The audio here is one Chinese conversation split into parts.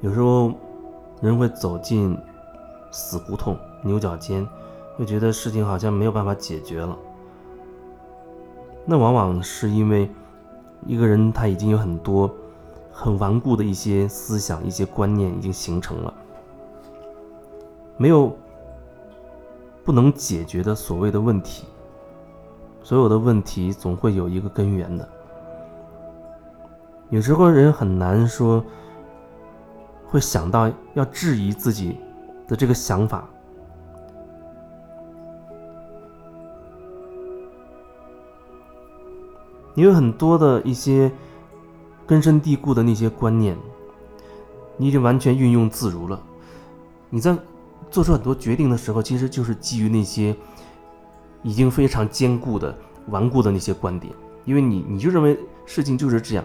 有时候人会走进死胡同、牛角尖，会觉得事情好像没有办法解决了。那往往是因为一个人他已经有很多很顽固的一些思想、一些观念已经形成了，没有不能解决的所谓的问题。所有的问题总会有一个根源的。有时候人很难说会想到要质疑自己的这个想法，你有很多的一些根深蒂固的那些观念，你已经完全运用自如了。你在做出很多决定的时候，其实就是基于那些已经非常坚固的、顽固的那些观点，因为你你就认为事情就是这样。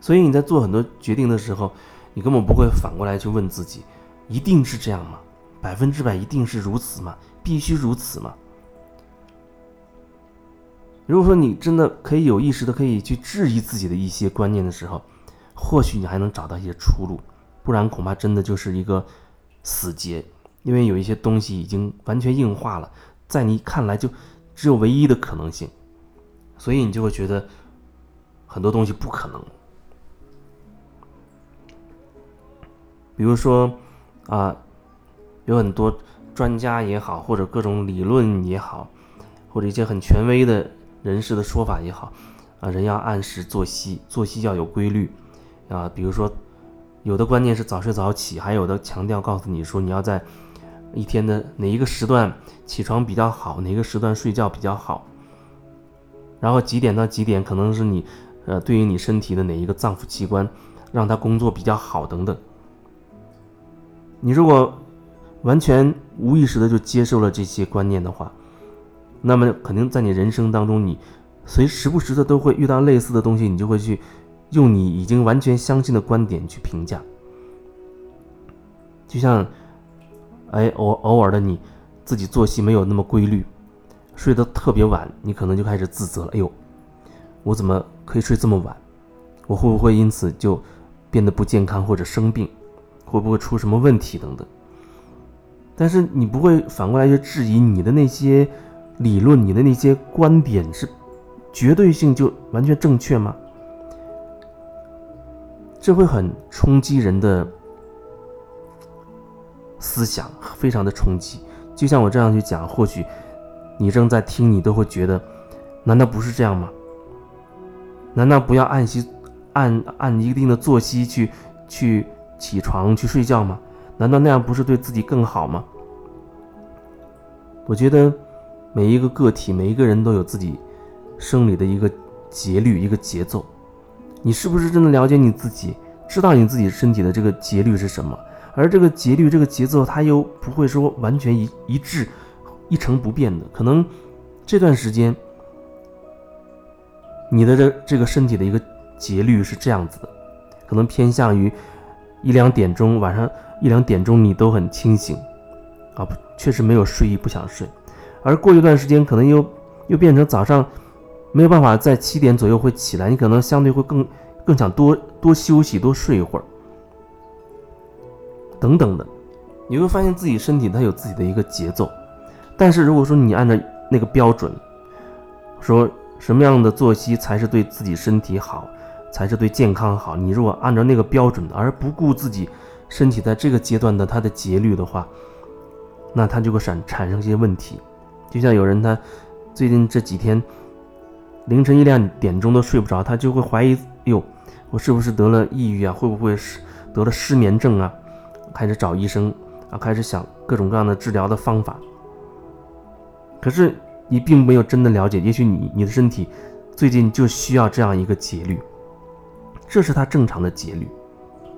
所以你在做很多决定的时候，你根本不会反过来去问自己，一定是这样吗？百分之百一定是如此吗？必须如此吗？如果说你真的可以有意识的可以去质疑自己的一些观念的时候，或许你还能找到一些出路，不然恐怕真的就是一个死结，因为有一些东西已经完全硬化了，在你看来就只有唯一的可能性，所以你就会觉得很多东西不可能。比如说，啊，有很多专家也好，或者各种理论也好，或者一些很权威的人士的说法也好，啊，人要按时作息，作息要有规律，啊，比如说，有的观念是早睡早起，还有的强调告诉你说你要在一天的哪一个时段起床比较好，哪个时段睡觉比较好，然后几点到几点可能是你，呃，对于你身体的哪一个脏腑器官让它工作比较好等等。你如果完全无意识的就接受了这些观念的话，那么肯定在你人生当中，你随时不时的都会遇到类似的东西，你就会去用你已经完全相信的观点去评价。就像，哎，偶偶尔的你自己作息没有那么规律，睡得特别晚，你可能就开始自责了。哎呦，我怎么可以睡这么晚？我会不会因此就变得不健康或者生病？会不会出什么问题等等？但是你不会反过来去质疑你的那些理论，你的那些观点是绝对性就完全正确吗？这会很冲击人的思想，非常的冲击。就像我这样去讲，或许你正在听，你都会觉得，难道不是这样吗？难道不要按息按按一定的作息去去？起床去睡觉吗？难道那样不是对自己更好吗？我觉得每一个个体，每一个人都有自己生理的一个节律、一个节奏。你是不是真的了解你自己，知道你自己身体的这个节律是什么？而这个节律、这个节奏，它又不会说完全一一致、一成不变的。可能这段时间你的这这个身体的一个节律是这样子的，可能偏向于。一两点钟，晚上一两点钟你都很清醒，啊，确实没有睡意，不想睡。而过一段时间，可能又又变成早上没有办法在七点左右会起来，你可能相对会更更想多多休息，多睡一会儿，等等的。你会发现自己身体它有自己的一个节奏，但是如果说你按照那个标准，说什么样的作息才是对自己身体好？才是对健康好。你如果按照那个标准，而不顾自己身体在这个阶段的它的节律的话，那它就会产产生一些问题。就像有人他最近这几天凌晨一两点钟都睡不着，他就会怀疑：哟，我是不是得了抑郁啊？会不会是得了失眠症啊？开始找医生啊，开始想各种各样的治疗的方法。可是你并没有真的了解，也许你你的身体最近就需要这样一个节律。这是他正常的节律，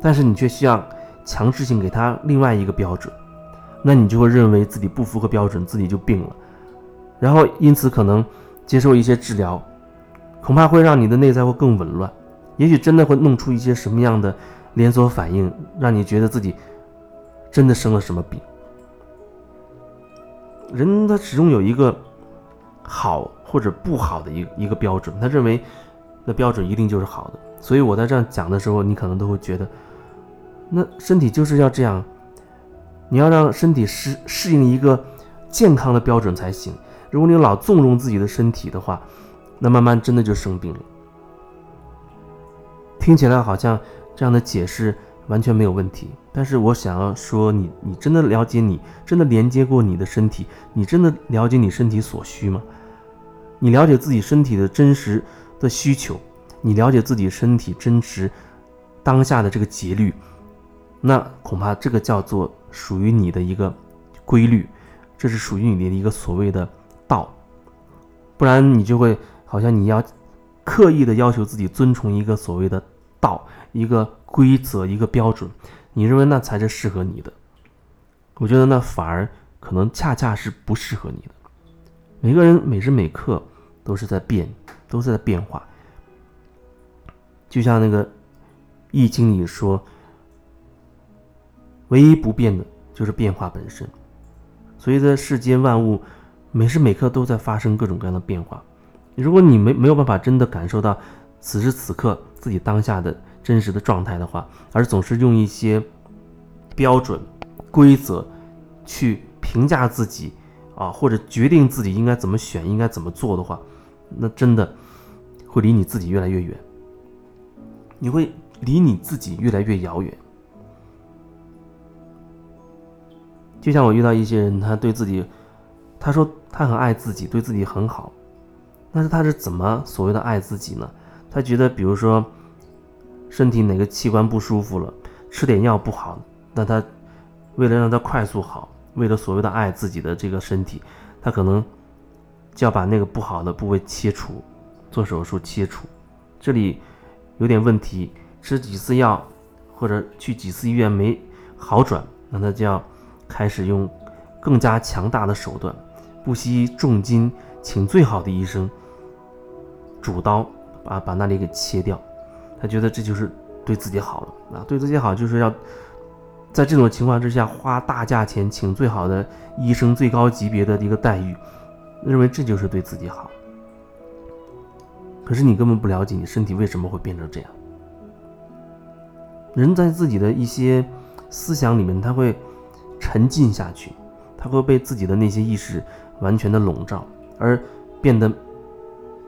但是你却需要强制性给他另外一个标准，那你就会认为自己不符合标准，自己就病了，然后因此可能接受一些治疗，恐怕会让你的内在会更紊乱，也许真的会弄出一些什么样的连锁反应，让你觉得自己真的生了什么病。人他始终有一个好或者不好的一一个标准，他认为那标准一定就是好的。所以我在这样讲的时候，你可能都会觉得，那身体就是要这样，你要让身体适适应一个健康的标准才行。如果你老纵容自己的身体的话，那慢慢真的就生病了。听起来好像这样的解释完全没有问题，但是我想要说，你你真的了解你，真的连接过你的身体，你真的了解你身体所需吗？你了解自己身体的真实的需求，你了解自己身体真实当下的这个节律，那恐怕这个叫做属于你的一个规律，这是属于你的一个所谓的道，不然你就会好像你要刻意的要求自己遵从一个所谓的道，一个规则，一个标准，你认为那才是适合你的，我觉得那反而可能恰恰是不适合你的。每个人每时每刻都是在变，都是在变化。就像那个《易经》里说：“唯一不变的就是变化本身。”所以，在世间万物每时每刻都在发生各种各样的变化。如果你没没有办法真的感受到此时此刻自己当下的真实的状态的话，而总是用一些标准规则去评价自己。啊，或者决定自己应该怎么选，应该怎么做的话，那真的会离你自己越来越远。你会离你自己越来越遥远。就像我遇到一些人，他对自己，他说他很爱自己，对自己很好，但是他是怎么所谓的爱自己呢？他觉得，比如说身体哪个器官不舒服了，吃点药不好，那他为了让他快速好。为了所谓的爱自己的这个身体，他可能就要把那个不好的部位切除，做手术切除。这里有点问题，吃几次药或者去几次医院没好转，那他就要开始用更加强大的手段，不惜重金请最好的医生，主刀把把那里给切掉。他觉得这就是对自己好了啊，对自己好就是要。在这种情况之下，花大价钱请最好的医生、最高级别的一个待遇，认为这就是对自己好。可是你根本不了解你身体为什么会变成这样。人在自己的一些思想里面，他会沉浸下去，他会被自己的那些意识完全的笼罩，而变得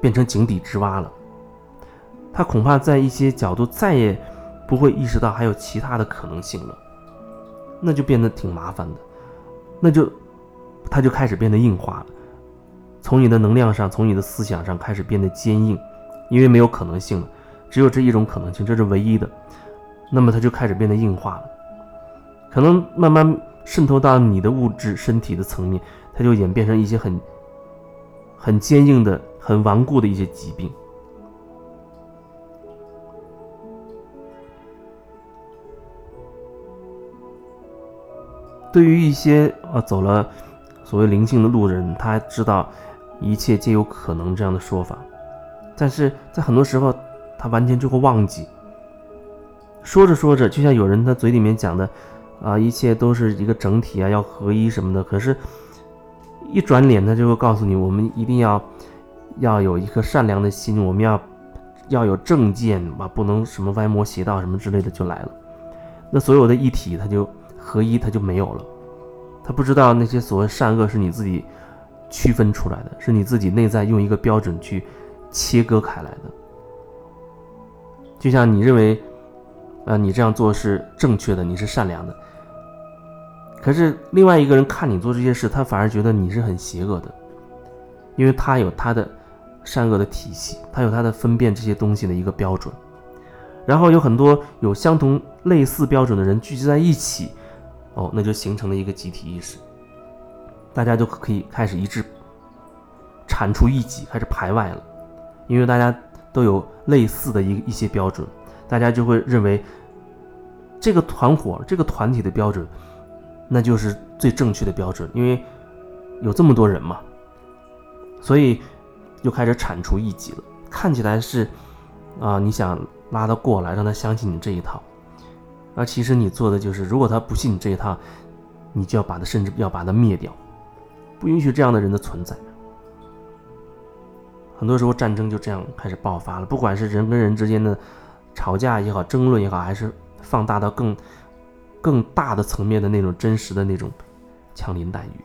变成井底之蛙了。他恐怕在一些角度再也不会意识到还有其他的可能性了。那就变得挺麻烦的，那就，他就开始变得硬化了，从你的能量上，从你的思想上开始变得坚硬，因为没有可能性了，只有这一种可能性，这是唯一的，那么它就开始变得硬化了，可能慢慢渗透到你的物质身体的层面，它就演变成一些很，很坚硬的、很顽固的一些疾病。对于一些呃走了所谓灵性的路人，他知道一切皆有可能这样的说法，但是在很多时候，他完全就会忘记。说着说着，就像有人他嘴里面讲的，啊，一切都是一个整体啊，要合一什么的。可是，一转脸，他就会告诉你，我们一定要要有一颗善良的心，我们要要有正见吧，不能什么歪魔邪道什么之类的就来了。那所有的一体，他就。合一，他就没有了。他不知道那些所谓善恶是你自己区分出来的，是你自己内在用一个标准去切割开来的。就像你认为，呃，你这样做是正确的，你是善良的。可是另外一个人看你做这些事，他反而觉得你是很邪恶的，因为他有他的善恶的体系，他有他的分辨这些东西的一个标准。然后有很多有相同类似标准的人聚集在一起。哦，那就形成了一个集体意识，大家就可以开始一致铲除异己，开始排外了，因为大家都有类似的一一些标准，大家就会认为这个团伙、这个团体的标准，那就是最正确的标准，因为有这么多人嘛，所以又开始铲除异己了。看起来是啊，你想拉他过来，让他相信你这一套。而其实你做的就是，如果他不信你这一套，你就要把他，甚至要把他灭掉，不允许这样的人的存在。很多时候战争就这样开始爆发了，不管是人跟人之间的吵架也好，争论也好，还是放大到更更大的层面的那种真实的那种枪林弹雨。